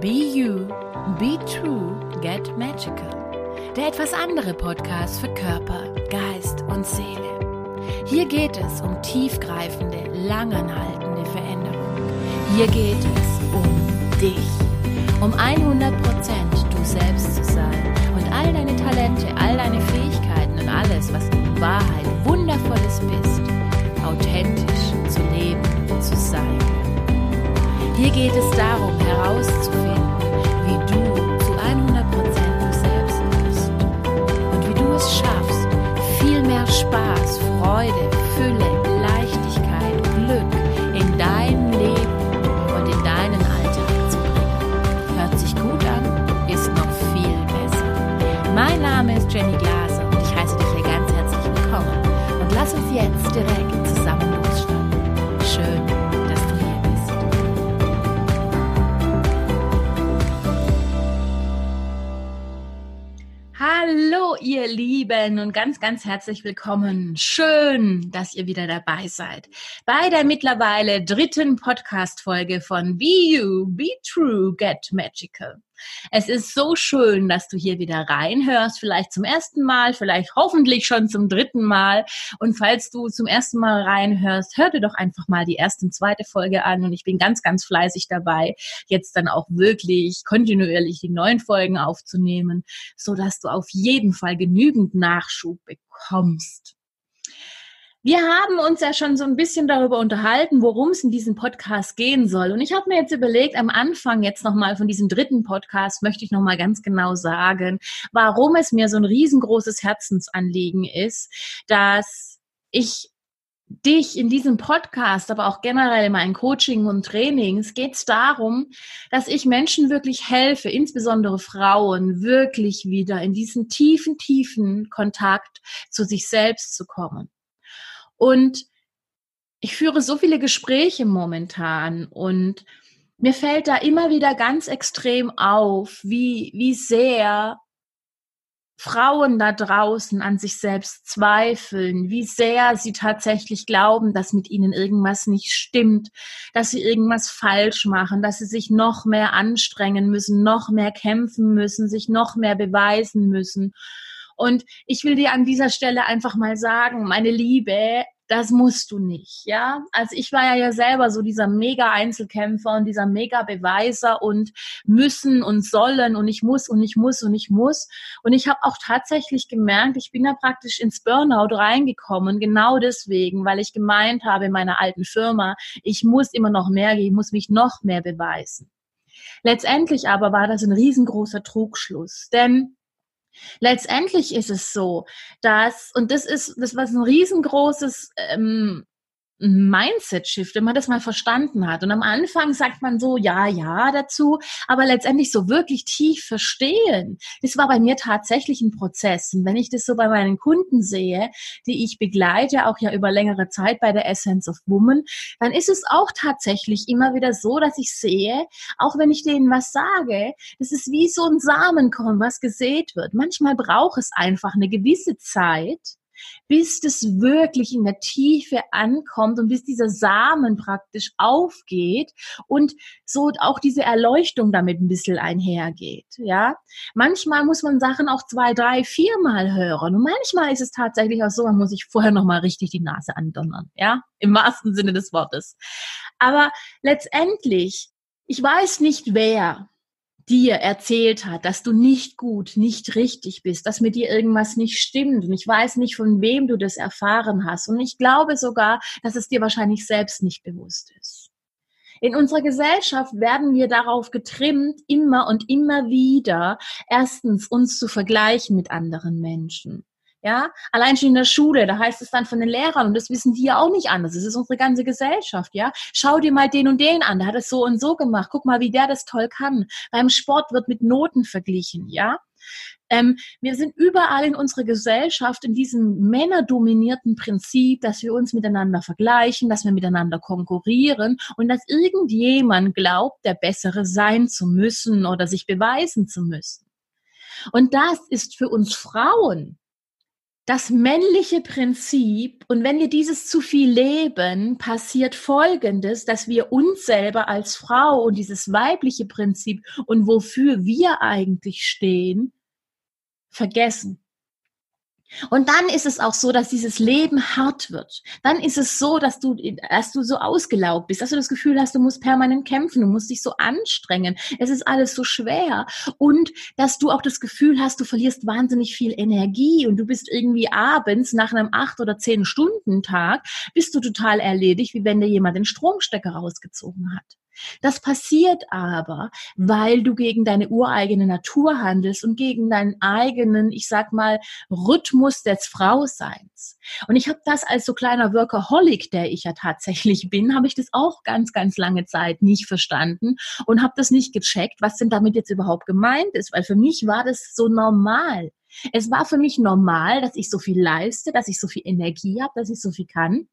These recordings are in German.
Be You, Be True, Get Magical. Der etwas andere Podcast für Körper, Geist und Seele. Hier geht es um tiefgreifende, langanhaltende Veränderung. Hier geht es um dich. Um 100% du selbst zu sein und all deine Talente, all deine Fähigkeiten und alles, was in Wahrheit Wundervolles bist, authentisch zu leben, zu sein. Hier geht es darum herauszufinden, wie du zu 100% du selbst bist und wie du es schaffst, viel mehr Spaß, Freude, Fülle, Leichtigkeit, Glück in dein Leben und in deinen Alltag zu bringen. Hört sich gut an, ist noch viel besser. Mein Name ist Jenny Glaser Lieben und ganz, ganz herzlich willkommen. Schön, dass ihr wieder dabei seid bei der mittlerweile dritten Podcast-Folge von Be You, Be True, Get Magical. Es ist so schön, dass du hier wieder reinhörst, vielleicht zum ersten Mal, vielleicht hoffentlich schon zum dritten Mal. Und falls du zum ersten Mal reinhörst, hör dir doch einfach mal die erste und zweite Folge an. Und ich bin ganz, ganz fleißig dabei, jetzt dann auch wirklich kontinuierlich die neuen Folgen aufzunehmen, so dass du auf jeden Fall genügend Nachschub bekommst. Wir haben uns ja schon so ein bisschen darüber unterhalten, worum es in diesem Podcast gehen soll. Und ich habe mir jetzt überlegt, am Anfang jetzt nochmal von diesem dritten Podcast möchte ich nochmal ganz genau sagen, warum es mir so ein riesengroßes Herzensanliegen ist, dass ich dich in diesem Podcast, aber auch generell in meinen Coaching und Trainings geht es darum, dass ich Menschen wirklich helfe, insbesondere Frauen, wirklich wieder in diesen tiefen, tiefen Kontakt zu sich selbst zu kommen. Und ich führe so viele Gespräche momentan und mir fällt da immer wieder ganz extrem auf, wie, wie sehr Frauen da draußen an sich selbst zweifeln, wie sehr sie tatsächlich glauben, dass mit ihnen irgendwas nicht stimmt, dass sie irgendwas falsch machen, dass sie sich noch mehr anstrengen müssen, noch mehr kämpfen müssen, sich noch mehr beweisen müssen. Und ich will dir an dieser Stelle einfach mal sagen, meine Liebe, das musst du nicht, ja. Also ich war ja, ja selber so dieser mega Einzelkämpfer und dieser mega Beweiser und müssen und sollen und ich muss und ich muss und ich muss. Und ich habe auch tatsächlich gemerkt, ich bin da praktisch ins Burnout reingekommen, genau deswegen, weil ich gemeint habe in meiner alten Firma, ich muss immer noch mehr ich muss mich noch mehr beweisen. Letztendlich aber war das ein riesengroßer Trugschluss, denn Letztendlich ist es so, dass, und das ist, das war ein riesengroßes ähm, Mindset-Shift, wenn man das mal verstanden hat. Und am Anfang sagt man so, ja, ja dazu, aber letztendlich so wirklich tief verstehen. Das war bei mir tatsächlich ein Prozess. Und wenn ich das so bei meinen Kunden sehe, die ich begleite, auch ja über längere Zeit bei der Essence of Woman, dann ist es auch tatsächlich immer wieder so, dass ich sehe, auch wenn ich denen was sage, das ist wie so ein Samenkorn, was gesät wird. Manchmal braucht es einfach eine gewisse Zeit, bis das wirklich in der Tiefe ankommt und bis dieser Samen praktisch aufgeht und so auch diese Erleuchtung damit ein bisschen einhergeht, ja. Manchmal muss man Sachen auch zwei, drei, viermal hören und manchmal ist es tatsächlich auch so, man muss sich vorher nochmal richtig die Nase andonnern, ja, im wahrsten Sinne des Wortes. Aber letztendlich, ich weiß nicht wer, dir erzählt hat, dass du nicht gut, nicht richtig bist, dass mit dir irgendwas nicht stimmt. Und ich weiß nicht, von wem du das erfahren hast. Und ich glaube sogar, dass es dir wahrscheinlich selbst nicht bewusst ist. In unserer Gesellschaft werden wir darauf getrimmt, immer und immer wieder erstens uns zu vergleichen mit anderen Menschen. Ja, allein schon in der Schule, da heißt es dann von den Lehrern, und das wissen die ja auch nicht anders. Das ist unsere ganze Gesellschaft, ja. Schau dir mal den und den an, der hat es so und so gemacht. Guck mal, wie der das toll kann. Beim Sport wird mit Noten verglichen, ja. Ähm, wir sind überall in unserer Gesellschaft in diesem männerdominierten Prinzip, dass wir uns miteinander vergleichen, dass wir miteinander konkurrieren und dass irgendjemand glaubt, der Bessere sein zu müssen oder sich beweisen zu müssen. Und das ist für uns Frauen das männliche Prinzip und wenn wir dieses zu viel leben, passiert Folgendes, dass wir uns selber als Frau und dieses weibliche Prinzip und wofür wir eigentlich stehen, vergessen. Und dann ist es auch so, dass dieses Leben hart wird. Dann ist es so, dass du, dass du so ausgelaugt bist, dass du das Gefühl hast, du musst permanent kämpfen, du musst dich so anstrengen. Es ist alles so schwer. Und dass du auch das Gefühl hast, du verlierst wahnsinnig viel Energie und du bist irgendwie abends nach einem acht oder zehn Stunden Tag, bist du total erledigt, wie wenn dir jemand den Stromstecker rausgezogen hat. Das passiert aber, weil du gegen deine ureigene Natur handelst und gegen deinen eigenen, ich sag mal, Rhythmus des Frauseins. Und ich habe das als so kleiner Workaholic, der ich ja tatsächlich bin, habe ich das auch ganz, ganz lange Zeit nicht verstanden und habe das nicht gecheckt, was denn damit jetzt überhaupt gemeint ist, weil für mich war das so normal. Es war für mich normal, dass ich so viel leiste, dass ich so viel Energie habe, dass ich so viel kann.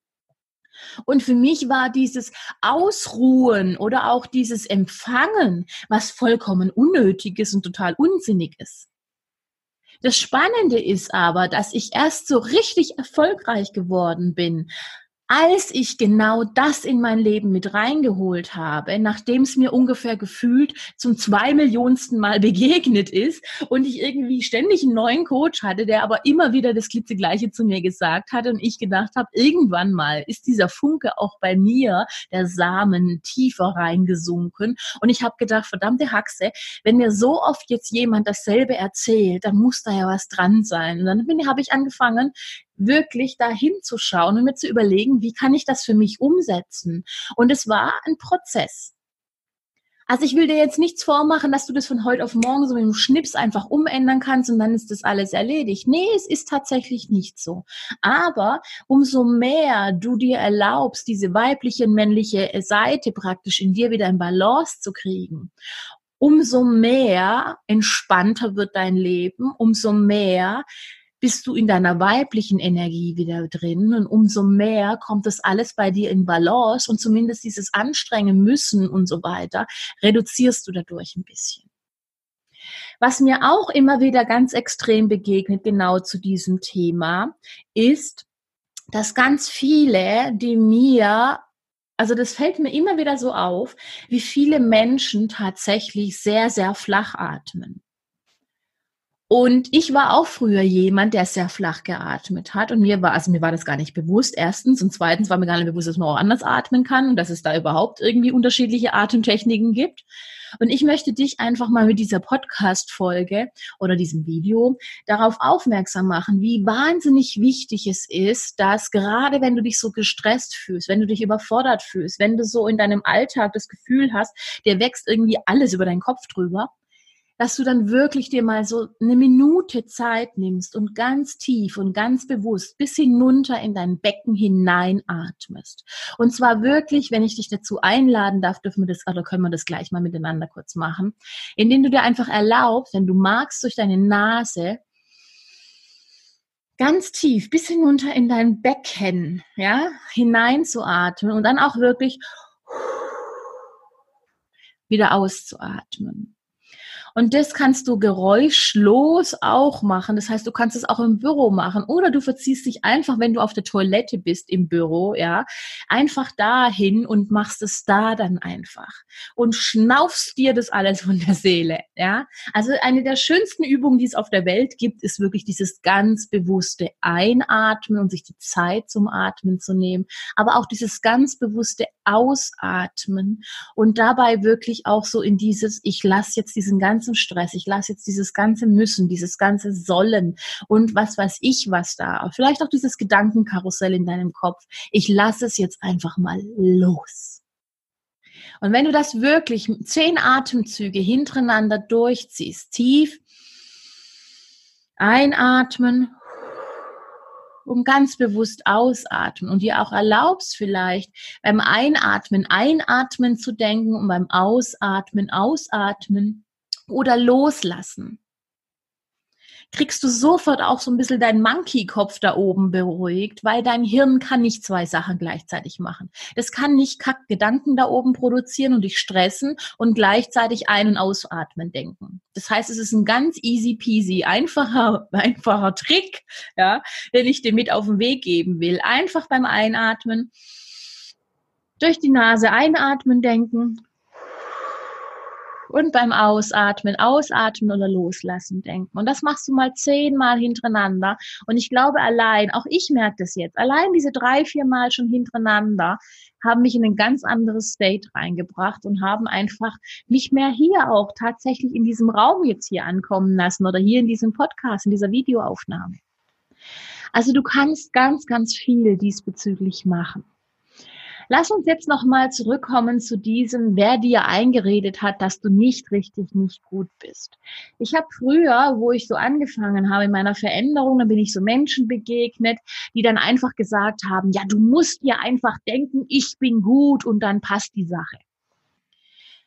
Und für mich war dieses Ausruhen oder auch dieses Empfangen was vollkommen unnötiges und total unsinnig ist. Das Spannende ist aber, dass ich erst so richtig erfolgreich geworden bin, als ich genau das in mein Leben mit reingeholt habe, nachdem es mir ungefähr gefühlt zum zwei Millionsten Mal begegnet ist und ich irgendwie ständig einen neuen Coach hatte, der aber immer wieder das klitzegleiche zu mir gesagt hatte und ich gedacht habe, irgendwann mal ist dieser Funke auch bei mir, der Samen, tiefer reingesunken und ich habe gedacht, verdammte Haxe, wenn mir so oft jetzt jemand dasselbe erzählt, dann muss da ja was dran sein. Und dann habe ich angefangen, wirklich da hinzuschauen und mir zu überlegen, wie kann ich das für mich umsetzen? Und es war ein Prozess. Also ich will dir jetzt nichts vormachen, dass du das von heute auf morgen so mit dem Schnips einfach umändern kannst und dann ist das alles erledigt. Nee, es ist tatsächlich nicht so. Aber umso mehr du dir erlaubst, diese weibliche und männliche Seite praktisch in dir wieder in Balance zu kriegen, umso mehr entspannter wird dein Leben, umso mehr bist du in deiner weiblichen Energie wieder drin und umso mehr kommt das alles bei dir in Balance und zumindest dieses Anstrengen müssen und so weiter reduzierst du dadurch ein bisschen. Was mir auch immer wieder ganz extrem begegnet, genau zu diesem Thema, ist, dass ganz viele, die mir also das fällt mir immer wieder so auf, wie viele Menschen tatsächlich sehr, sehr flach atmen. Und ich war auch früher jemand, der sehr flach geatmet hat. Und mir war, also mir war das gar nicht bewusst, erstens. Und zweitens war mir gar nicht bewusst, dass man auch anders atmen kann und dass es da überhaupt irgendwie unterschiedliche Atemtechniken gibt. Und ich möchte dich einfach mal mit dieser Podcast-Folge oder diesem Video darauf aufmerksam machen, wie wahnsinnig wichtig es ist, dass gerade wenn du dich so gestresst fühlst, wenn du dich überfordert fühlst, wenn du so in deinem Alltag das Gefühl hast, der wächst irgendwie alles über deinen Kopf drüber, dass du dann wirklich dir mal so eine Minute Zeit nimmst und ganz tief und ganz bewusst bis hinunter in dein Becken hineinatmest. Und zwar wirklich, wenn ich dich dazu einladen darf, dürfen wir das, oder können wir das gleich mal miteinander kurz machen, indem du dir einfach erlaubst, wenn du magst, durch deine Nase ganz tief bis hinunter in dein Becken, ja, hineinzuatmen und dann auch wirklich wieder auszuatmen. Und das kannst du geräuschlos auch machen. Das heißt, du kannst es auch im Büro machen oder du verziehst dich einfach, wenn du auf der Toilette bist im Büro, ja, einfach dahin und machst es da dann einfach und schnaufst dir das alles von der Seele, ja. Also eine der schönsten Übungen, die es auf der Welt gibt, ist wirklich dieses ganz bewusste Einatmen und sich die Zeit zum Atmen zu nehmen, aber auch dieses ganz bewusste Ausatmen und dabei wirklich auch so in dieses, ich lasse jetzt diesen ganzen ganzen Stress, ich lasse jetzt dieses ganze Müssen, dieses ganze Sollen und was weiß ich was da, vielleicht auch dieses Gedankenkarussell in deinem Kopf. Ich lasse es jetzt einfach mal los. Und wenn du das wirklich zehn Atemzüge hintereinander durchziehst, tief einatmen, um ganz bewusst ausatmen und dir auch erlaubst vielleicht beim Einatmen einatmen zu denken und beim Ausatmen ausatmen oder loslassen. kriegst du sofort auch so ein bisschen deinen Monkey-Kopf da oben beruhigt, weil dein Hirn kann nicht zwei Sachen gleichzeitig machen. Das kann nicht kack Gedanken da oben produzieren und dich stressen und gleichzeitig ein- und ausatmen denken. Das heißt, es ist ein ganz easy peasy, einfacher, einfacher Trick, ja, den ich dir mit auf den Weg geben will. Einfach beim Einatmen durch die Nase einatmen denken und beim Ausatmen, ausatmen oder loslassen denken. Und das machst du mal zehnmal hintereinander. Und ich glaube allein, auch ich merke das jetzt, allein diese drei, vier Mal schon hintereinander haben mich in ein ganz anderes State reingebracht und haben einfach mich mehr hier auch tatsächlich in diesem Raum jetzt hier ankommen lassen oder hier in diesem Podcast, in dieser Videoaufnahme. Also du kannst ganz, ganz viel diesbezüglich machen. Lass uns jetzt nochmal zurückkommen zu diesem, wer dir eingeredet hat, dass du nicht richtig, nicht gut bist. Ich habe früher, wo ich so angefangen habe in meiner Veränderung, dann bin ich so Menschen begegnet, die dann einfach gesagt haben, ja, du musst dir einfach denken, ich bin gut und dann passt die Sache.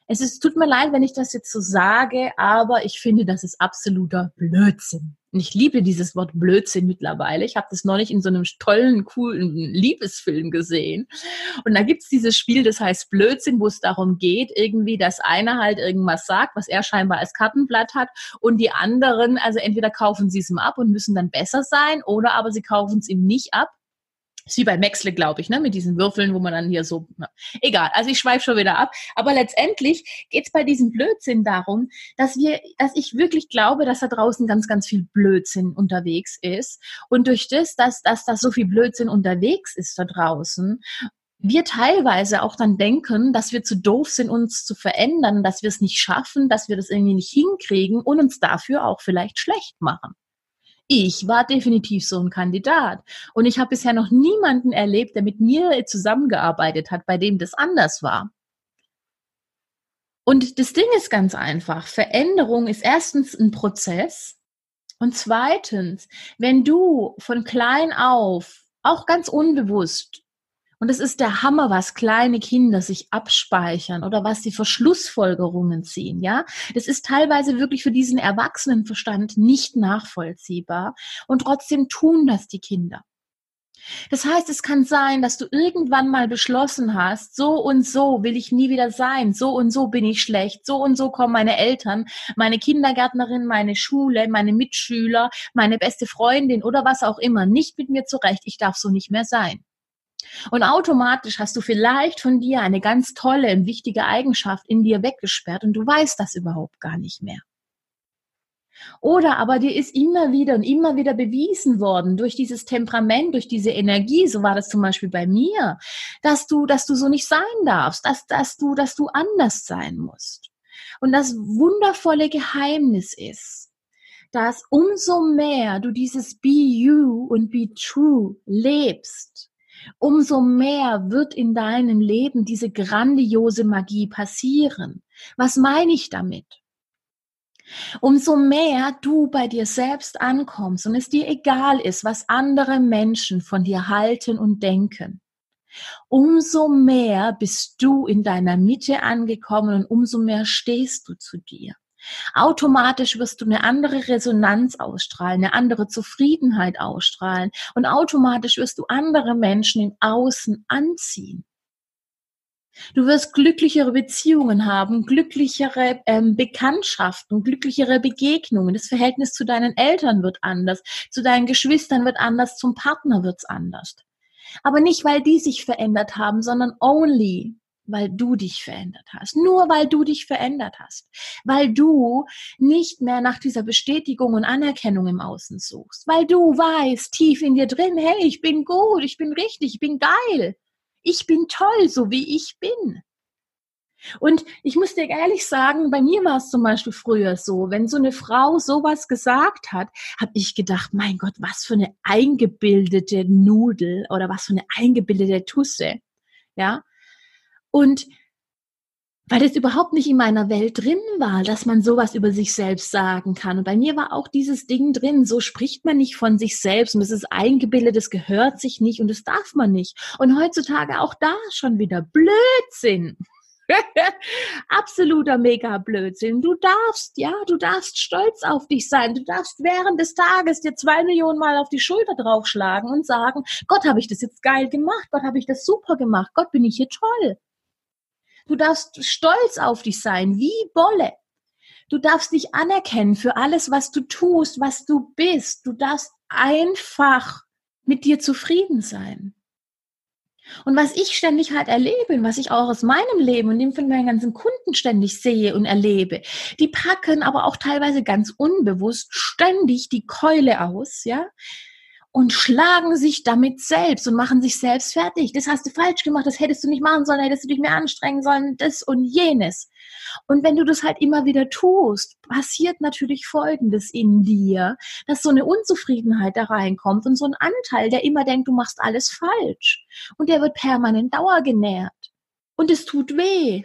Es ist, tut mir leid, wenn ich das jetzt so sage, aber ich finde, das ist absoluter Blödsinn. Und ich liebe dieses Wort Blödsinn mittlerweile. Ich habe das neulich in so einem tollen, coolen Liebesfilm gesehen. Und da gibt's dieses Spiel, das heißt Blödsinn, wo es darum geht, irgendwie, dass einer halt irgendwas sagt, was er scheinbar als Kartenblatt hat. Und die anderen, also entweder kaufen sie es ihm ab und müssen dann besser sein, oder aber sie kaufen es ihm nicht ab ist wie bei Maxle, glaube ich, ne? mit diesen Würfeln, wo man dann hier so. Na, egal, also ich schweife schon wieder ab. Aber letztendlich geht es bei diesem Blödsinn darum, dass wir, dass ich wirklich glaube, dass da draußen ganz, ganz viel Blödsinn unterwegs ist. Und durch das, dass, dass da so viel Blödsinn unterwegs ist da draußen, wir teilweise auch dann denken, dass wir zu doof sind, uns zu verändern, dass wir es nicht schaffen, dass wir das irgendwie nicht hinkriegen und uns dafür auch vielleicht schlecht machen. Ich war definitiv so ein Kandidat. Und ich habe bisher noch niemanden erlebt, der mit mir zusammengearbeitet hat, bei dem das anders war. Und das Ding ist ganz einfach. Veränderung ist erstens ein Prozess. Und zweitens, wenn du von klein auf, auch ganz unbewusst, und es ist der Hammer, was kleine Kinder sich abspeichern oder was sie für Schlussfolgerungen ziehen, ja. Das ist teilweise wirklich für diesen Erwachsenenverstand nicht nachvollziehbar. Und trotzdem tun das die Kinder. Das heißt, es kann sein, dass du irgendwann mal beschlossen hast, so und so will ich nie wieder sein, so und so bin ich schlecht, so und so kommen meine Eltern, meine Kindergärtnerin, meine Schule, meine Mitschüler, meine beste Freundin oder was auch immer nicht mit mir zurecht, ich darf so nicht mehr sein. Und automatisch hast du vielleicht von dir eine ganz tolle und wichtige Eigenschaft in dir weggesperrt und du weißt das überhaupt gar nicht mehr. Oder aber dir ist immer wieder und immer wieder bewiesen worden durch dieses Temperament, durch diese Energie, so war das zum Beispiel bei mir, dass du, dass du so nicht sein darfst, dass, dass du, dass du anders sein musst. Und das wundervolle Geheimnis ist, dass umso mehr du dieses Be You und Be True lebst, umso mehr wird in deinem Leben diese grandiose Magie passieren. Was meine ich damit? Umso mehr du bei dir selbst ankommst und es dir egal ist, was andere Menschen von dir halten und denken, umso mehr bist du in deiner Mitte angekommen und umso mehr stehst du zu dir. Automatisch wirst du eine andere Resonanz ausstrahlen, eine andere Zufriedenheit ausstrahlen und automatisch wirst du andere Menschen im Außen anziehen. Du wirst glücklichere Beziehungen haben, glücklichere ähm, Bekanntschaften, glücklichere Begegnungen. Das Verhältnis zu deinen Eltern wird anders, zu deinen Geschwistern wird anders, zum Partner wird's anders. Aber nicht, weil die sich verändert haben, sondern only weil du dich verändert hast. Nur weil du dich verändert hast. Weil du nicht mehr nach dieser Bestätigung und Anerkennung im Außen suchst. Weil du weißt tief in dir drin, hey, ich bin gut, ich bin richtig, ich bin geil. Ich bin toll, so wie ich bin. Und ich muss dir ehrlich sagen, bei mir war es zum Beispiel früher so, wenn so eine Frau sowas gesagt hat, habe ich gedacht, mein Gott, was für eine eingebildete Nudel oder was für eine eingebildete Tusse. Ja, und weil das überhaupt nicht in meiner Welt drin war, dass man sowas über sich selbst sagen kann. Und bei mir war auch dieses Ding drin, so spricht man nicht von sich selbst und es ist eingebildet, es gehört sich nicht und das darf man nicht. Und heutzutage auch da schon wieder Blödsinn. Absoluter Mega-Blödsinn. Du darfst, ja, du darfst stolz auf dich sein. Du darfst während des Tages dir zwei Millionen Mal auf die Schulter draufschlagen und sagen, Gott, habe ich das jetzt geil gemacht. Gott, habe ich das super gemacht. Gott, bin ich hier toll. Du darfst stolz auf dich sein, wie Bolle. Du darfst dich anerkennen für alles, was du tust, was du bist. Du darfst einfach mit dir zufrieden sein. Und was ich ständig halt erlebe und was ich auch aus meinem Leben und dem von meinen ganzen Kunden ständig sehe und erlebe, die packen aber auch teilweise ganz unbewusst ständig die Keule aus, ja, und schlagen sich damit selbst und machen sich selbst fertig. Das hast du falsch gemacht, das hättest du nicht machen sollen, hättest du dich mehr anstrengen sollen, das und jenes. Und wenn du das halt immer wieder tust, passiert natürlich Folgendes in dir, dass so eine Unzufriedenheit da reinkommt und so ein Anteil, der immer denkt, du machst alles falsch. Und der wird permanent dauergenährt. Und es tut weh.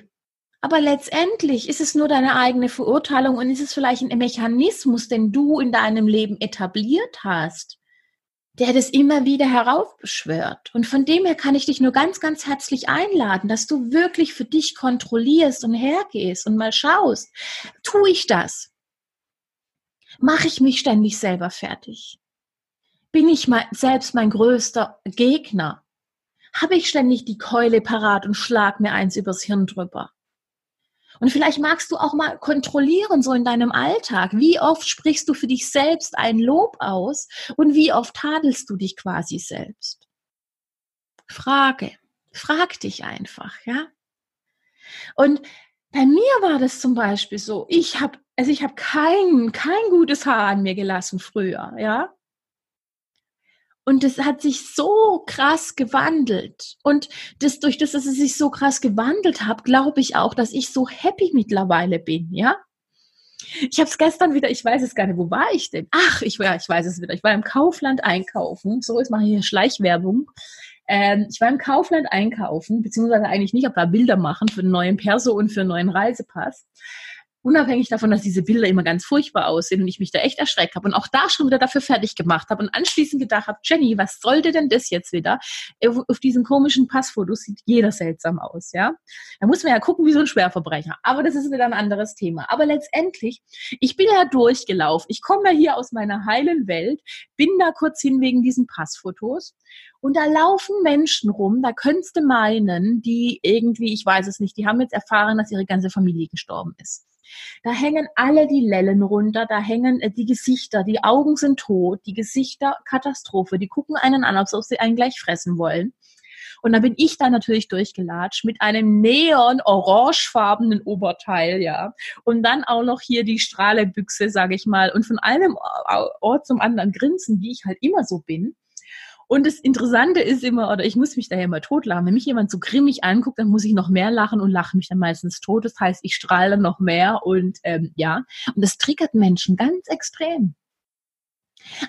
Aber letztendlich ist es nur deine eigene Verurteilung und ist es vielleicht ein Mechanismus, den du in deinem Leben etabliert hast der das immer wieder heraufbeschwört. Und von dem her kann ich dich nur ganz, ganz herzlich einladen, dass du wirklich für dich kontrollierst und hergehst und mal schaust, tue ich das? Mache ich mich ständig selber fertig? Bin ich mal selbst mein größter Gegner? Habe ich ständig die Keule parat und schlag mir eins übers Hirn drüber? Und vielleicht magst du auch mal kontrollieren, so in deinem Alltag. Wie oft sprichst du für dich selbst ein Lob aus und wie oft tadelst du dich quasi selbst? Frage. Frag dich einfach, ja? Und bei mir war das zum Beispiel so, ich habe, also ich habe kein, kein gutes Haar an mir gelassen früher, ja? Und das hat sich so krass gewandelt. Und das, durch das, dass es sich so krass gewandelt hat, glaube ich auch, dass ich so happy mittlerweile bin, ja? Ich habe es gestern wieder, ich weiß es gar nicht, wo war ich denn? Ach, ich, ja, ich weiß es wieder. Ich war im Kaufland einkaufen. So, jetzt mache ich hier Schleichwerbung. Ähm, ich war im Kaufland einkaufen, beziehungsweise eigentlich nicht, aber Bilder machen für einen neuen Perso und für einen neuen Reisepass unabhängig davon, dass diese Bilder immer ganz furchtbar aussehen und ich mich da echt erschreckt habe und auch da schon wieder dafür fertig gemacht habe und anschließend gedacht habe, Jenny, was sollte denn das jetzt wieder? Auf diesen komischen Passfotos sieht jeder seltsam aus, ja? Da muss man ja gucken wie so ein Schwerverbrecher. Aber das ist wieder ein anderes Thema. Aber letztendlich, ich bin ja durchgelaufen. Ich komme ja hier aus meiner heilen Welt, bin da kurz hin wegen diesen Passfotos und da laufen Menschen rum, da könntest du meinen, die irgendwie, ich weiß es nicht, die haben jetzt erfahren, dass ihre ganze Familie gestorben ist. Da hängen alle die Lellen runter, da hängen äh, die Gesichter, die Augen sind tot, die Gesichter Katastrophe, die gucken einen an, als ob sie einen gleich fressen wollen. Und da bin ich da natürlich durchgelatscht mit einem neon-orangefarbenen Oberteil, ja. Und dann auch noch hier die Strahlebüchse, sage ich mal. Und von einem Ort zum anderen grinsen, wie ich halt immer so bin. Und das Interessante ist immer, oder ich muss mich daher immer totlachen, wenn mich jemand so grimmig anguckt, dann muss ich noch mehr lachen und lache mich dann meistens tot. Das heißt, ich strahle noch mehr und ähm, ja, und das triggert Menschen ganz extrem.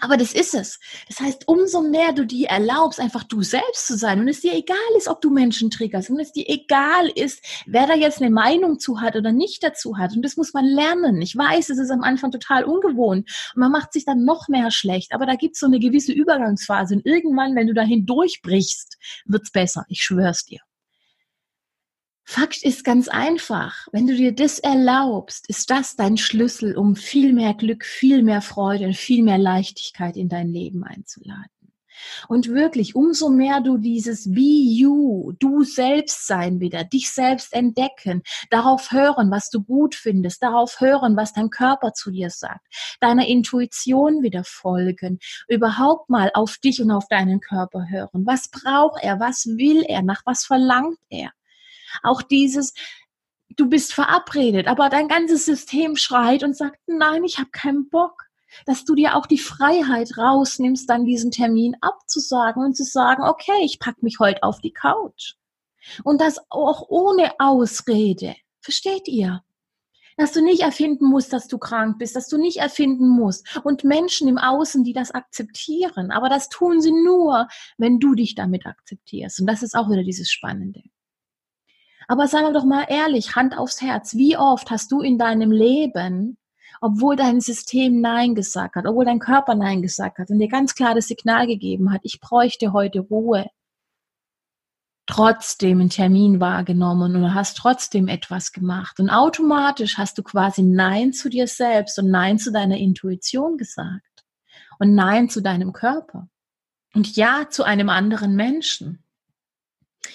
Aber das ist es. Das heißt, umso mehr du dir erlaubst, einfach du selbst zu sein und es dir egal ist, ob du Menschen triggerst und es dir egal ist, wer da jetzt eine Meinung zu hat oder nicht dazu hat. Und das muss man lernen. Ich weiß, es ist am Anfang total ungewohnt und man macht sich dann noch mehr schlecht. Aber da gibt es so eine gewisse Übergangsphase und irgendwann, wenn du dahin durchbrichst, wird's besser. Ich schwör's dir. Fakt ist ganz einfach. Wenn du dir das erlaubst, ist das dein Schlüssel, um viel mehr Glück, viel mehr Freude und viel mehr Leichtigkeit in dein Leben einzuladen. Und wirklich, umso mehr du dieses Be You, du selbst sein wieder, dich selbst entdecken, darauf hören, was du gut findest, darauf hören, was dein Körper zu dir sagt, deiner Intuition wieder folgen, überhaupt mal auf dich und auf deinen Körper hören. Was braucht er? Was will er? Nach was verlangt er? Auch dieses, du bist verabredet, aber dein ganzes System schreit und sagt, nein, ich habe keinen Bock. Dass du dir auch die Freiheit rausnimmst, dann diesen Termin abzusagen und zu sagen, okay, ich pack mich heute auf die Couch. Und das auch ohne Ausrede. Versteht ihr? Dass du nicht erfinden musst, dass du krank bist, dass du nicht erfinden musst. Und Menschen im Außen, die das akzeptieren. Aber das tun sie nur, wenn du dich damit akzeptierst. Und das ist auch wieder dieses Spannende. Aber sagen wir doch mal ehrlich, Hand aufs Herz, wie oft hast du in deinem Leben, obwohl dein System Nein gesagt hat, obwohl dein Körper Nein gesagt hat und dir ganz klar das Signal gegeben hat, ich bräuchte heute Ruhe. trotzdem einen Termin wahrgenommen oder hast trotzdem etwas gemacht. Und automatisch hast du quasi Nein zu dir selbst und Nein zu deiner Intuition gesagt und Nein zu deinem Körper und Ja zu einem anderen Menschen.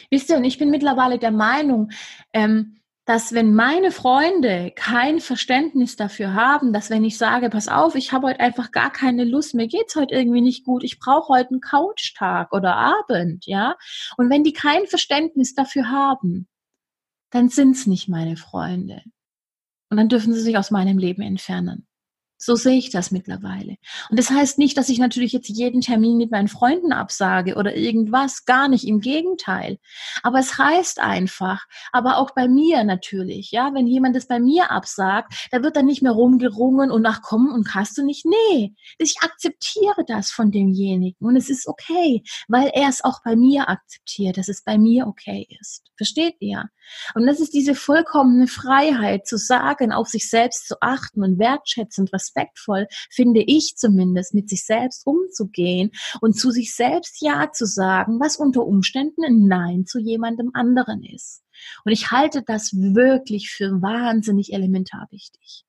Wisst ihr, und ich bin mittlerweile der Meinung, ähm, dass wenn meine Freunde kein Verständnis dafür haben, dass wenn ich sage, pass auf, ich habe heute einfach gar keine Lust, mir geht's heute irgendwie nicht gut, ich brauche heute einen Couchtag oder Abend, ja, und wenn die kein Verständnis dafür haben, dann sind's nicht meine Freunde. Und dann dürfen sie sich aus meinem Leben entfernen. So sehe ich das mittlerweile. Und das heißt nicht, dass ich natürlich jetzt jeden Termin mit meinen Freunden absage oder irgendwas, gar nicht, im Gegenteil. Aber es heißt einfach, aber auch bei mir natürlich, ja, wenn jemand es bei mir absagt, da wird dann nicht mehr rumgerungen und ach komm und hast du nicht. Nee, ich akzeptiere das von demjenigen und es ist okay, weil er es auch bei mir akzeptiert, dass es bei mir okay ist. Versteht ihr? Und das ist diese vollkommene Freiheit zu sagen, auf sich selbst zu achten und wertschätzend, respektvoll, finde ich zumindest, mit sich selbst umzugehen und zu sich selbst Ja zu sagen, was unter Umständen ein Nein zu jemandem anderen ist. Und ich halte das wirklich für wahnsinnig elementar wichtig.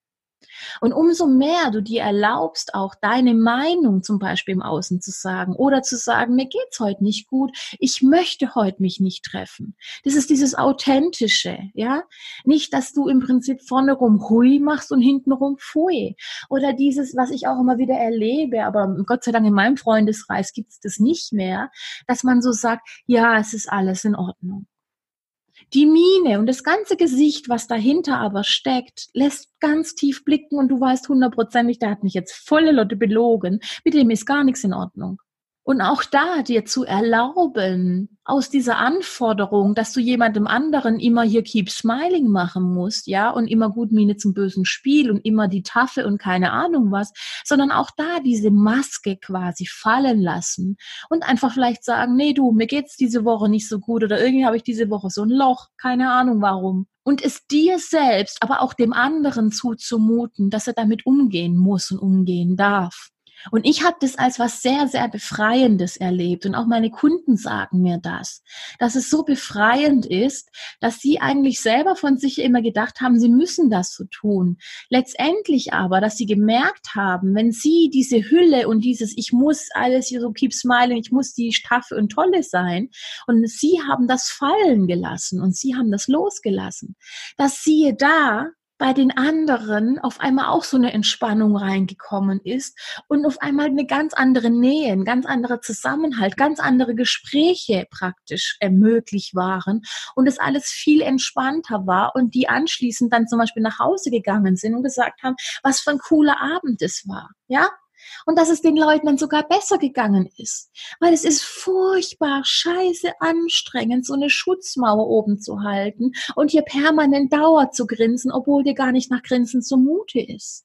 Und umso mehr du dir erlaubst, auch deine Meinung zum Beispiel im Außen zu sagen oder zu sagen, mir geht's heute nicht gut, ich möchte heute mich nicht treffen. Das ist dieses Authentische, ja? Nicht, dass du im Prinzip vorne rum hui machst und hinten rum pfui. Oder dieses, was ich auch immer wieder erlebe, aber Gott sei Dank in meinem Freundeskreis gibt's das nicht mehr, dass man so sagt, ja, es ist alles in Ordnung. Die Miene und das ganze Gesicht, was dahinter aber steckt, lässt ganz tief blicken und du weißt hundertprozentig, der hat mich jetzt volle Lotte belogen. Mit dem ist gar nichts in Ordnung. Und auch da dir zu erlauben, aus dieser Anforderung, dass du jemandem anderen immer hier keep smiling machen musst, ja, und immer gut Miene zum bösen Spiel und immer die Tafel und keine Ahnung was, sondern auch da diese Maske quasi fallen lassen und einfach vielleicht sagen, nee, du, mir geht's diese Woche nicht so gut oder irgendwie habe ich diese Woche so ein Loch, keine Ahnung warum. Und es dir selbst, aber auch dem anderen zuzumuten, dass er damit umgehen muss und umgehen darf. Und ich habe das als was sehr, sehr Befreiendes erlebt. Und auch meine Kunden sagen mir das, dass es so befreiend ist, dass sie eigentlich selber von sich immer gedacht haben, sie müssen das so tun. Letztendlich aber, dass sie gemerkt haben, wenn sie diese Hülle und dieses, ich muss alles hier so keep smiling, ich muss die Staffe und tolle sein. Und sie haben das fallen gelassen und sie haben das losgelassen. Dass siehe da, bei den anderen auf einmal auch so eine Entspannung reingekommen ist und auf einmal eine ganz andere Nähe, ein ganz anderer Zusammenhalt, ganz andere Gespräche praktisch äh, möglich waren und es alles viel entspannter war und die anschließend dann zum Beispiel nach Hause gegangen sind und gesagt haben, was für ein cooler Abend es war. Ja, und dass es den Leuten dann sogar besser gegangen ist. Weil es ist furchtbar scheiße anstrengend, so eine Schutzmauer oben zu halten und hier permanent Dauer zu grinsen, obwohl dir gar nicht nach Grinsen zumute ist.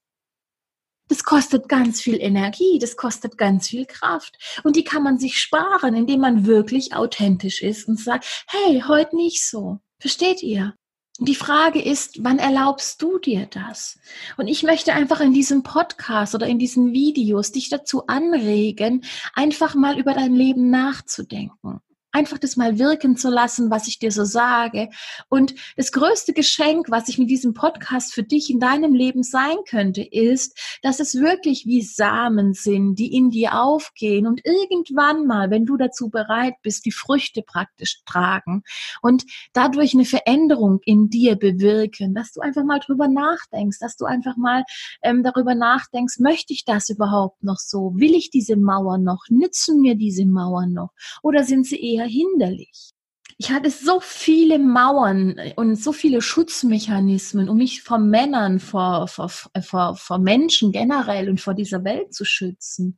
Das kostet ganz viel Energie, das kostet ganz viel Kraft. Und die kann man sich sparen, indem man wirklich authentisch ist und sagt, hey, heute nicht so. Versteht ihr? Die Frage ist, wann erlaubst du dir das? Und ich möchte einfach in diesem Podcast oder in diesen Videos dich dazu anregen, einfach mal über dein Leben nachzudenken einfach das mal wirken zu lassen, was ich dir so sage. Und das größte Geschenk, was ich mit diesem Podcast für dich in deinem Leben sein könnte, ist, dass es wirklich wie Samen sind, die in dir aufgehen und irgendwann mal, wenn du dazu bereit bist, die Früchte praktisch tragen und dadurch eine Veränderung in dir bewirken, dass du einfach mal drüber nachdenkst, dass du einfach mal ähm, darüber nachdenkst, möchte ich das überhaupt noch so? Will ich diese Mauer noch? Nützen mir diese Mauer noch? Oder sind sie eher eher hinderlich. Ich hatte so viele Mauern und so viele Schutzmechanismen, um mich vor Männern, vor, vor, vor, vor Menschen generell und vor dieser Welt zu schützen.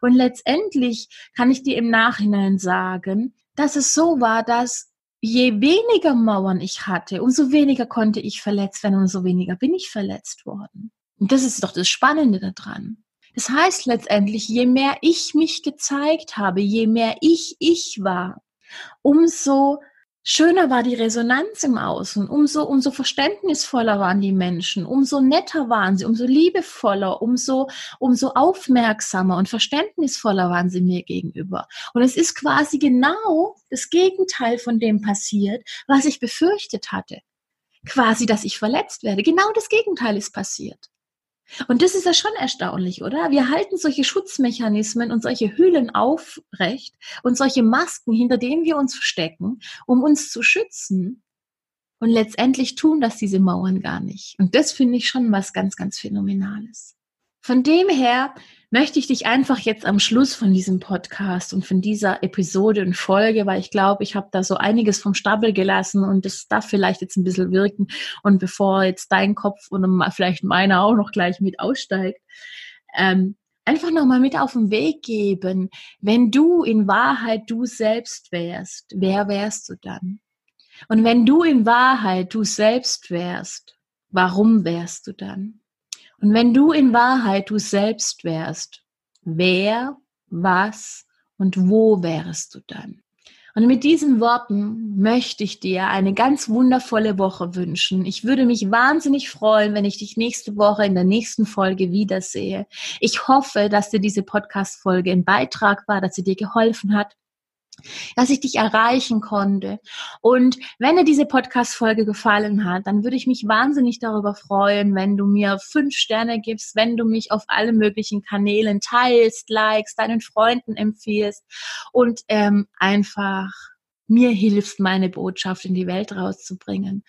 Und letztendlich kann ich dir im Nachhinein sagen, dass es so war, dass je weniger Mauern ich hatte, umso weniger konnte ich verletzt werden, umso weniger bin ich verletzt worden. Und das ist doch das Spannende daran. Das heißt letztendlich, je mehr ich mich gezeigt habe, je mehr ich ich war, umso schöner war die Resonanz im Außen, umso, umso verständnisvoller waren die Menschen, umso netter waren sie, umso liebevoller, umso, umso aufmerksamer und verständnisvoller waren sie mir gegenüber. Und es ist quasi genau das Gegenteil von dem passiert, was ich befürchtet hatte. Quasi, dass ich verletzt werde. Genau das Gegenteil ist passiert. Und das ist ja schon erstaunlich, oder? Wir halten solche Schutzmechanismen und solche Hüllen aufrecht und solche Masken, hinter denen wir uns verstecken, um uns zu schützen. Und letztendlich tun das diese Mauern gar nicht. Und das finde ich schon was ganz, ganz Phänomenales. Von dem her möchte ich dich einfach jetzt am Schluss von diesem Podcast und von dieser Episode und Folge, weil ich glaube, ich habe da so einiges vom Stapel gelassen und das darf vielleicht jetzt ein bisschen wirken. Und bevor jetzt dein Kopf und vielleicht meiner auch noch gleich mit aussteigt, ähm, einfach nochmal mit auf den Weg geben. Wenn du in Wahrheit du selbst wärst, wer wärst du dann? Und wenn du in Wahrheit du selbst wärst, warum wärst du dann? Und wenn du in Wahrheit du selbst wärst, wer, was und wo wärst du dann? Und mit diesen Worten möchte ich dir eine ganz wundervolle Woche wünschen. Ich würde mich wahnsinnig freuen, wenn ich dich nächste Woche in der nächsten Folge wiedersehe. Ich hoffe, dass dir diese Podcast-Folge ein Beitrag war, dass sie dir geholfen hat dass ich dich erreichen konnte. Und wenn dir diese Podcast-Folge gefallen hat, dann würde ich mich wahnsinnig darüber freuen, wenn du mir fünf Sterne gibst, wenn du mich auf alle möglichen Kanälen teilst, likest, deinen Freunden empfiehlst und ähm, einfach mir hilfst, meine Botschaft in die Welt rauszubringen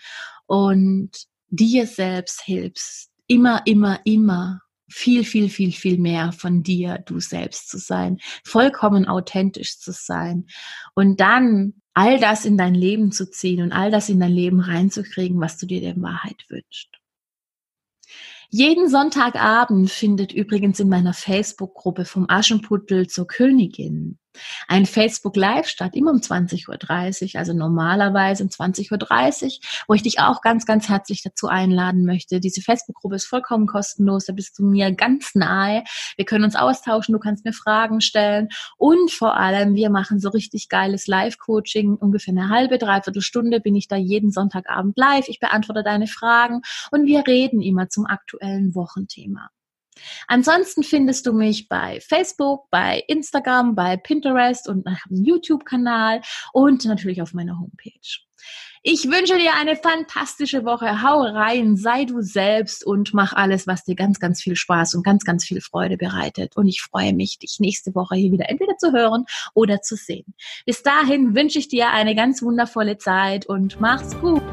und dir selbst hilfst, immer, immer, immer viel, viel, viel, viel mehr von dir, du selbst zu sein, vollkommen authentisch zu sein und dann all das in dein Leben zu ziehen und all das in dein Leben reinzukriegen, was du dir der Wahrheit wünschst. Jeden Sonntagabend findet übrigens in meiner Facebook-Gruppe vom Aschenputtel zur Königin ein Facebook Live statt, immer um 20.30 Uhr, also normalerweise um 20.30 Uhr, wo ich dich auch ganz, ganz herzlich dazu einladen möchte. Diese Facebook-Gruppe ist vollkommen kostenlos, da bist du mir ganz nahe. Wir können uns austauschen, du kannst mir Fragen stellen und vor allem, wir machen so richtig geiles Live-Coaching, ungefähr eine halbe, dreiviertel Stunde bin ich da jeden Sonntagabend live. Ich beantworte deine Fragen und wir reden immer zum aktuellen Wochenthema. Ansonsten findest du mich bei Facebook, bei Instagram, bei Pinterest und einem YouTube-Kanal und natürlich auf meiner Homepage. Ich wünsche dir eine fantastische Woche. Hau rein, sei du selbst und mach alles, was dir ganz, ganz viel Spaß und ganz, ganz viel Freude bereitet. Und ich freue mich, dich nächste Woche hier wieder entweder zu hören oder zu sehen. Bis dahin wünsche ich dir eine ganz wundervolle Zeit und mach's gut.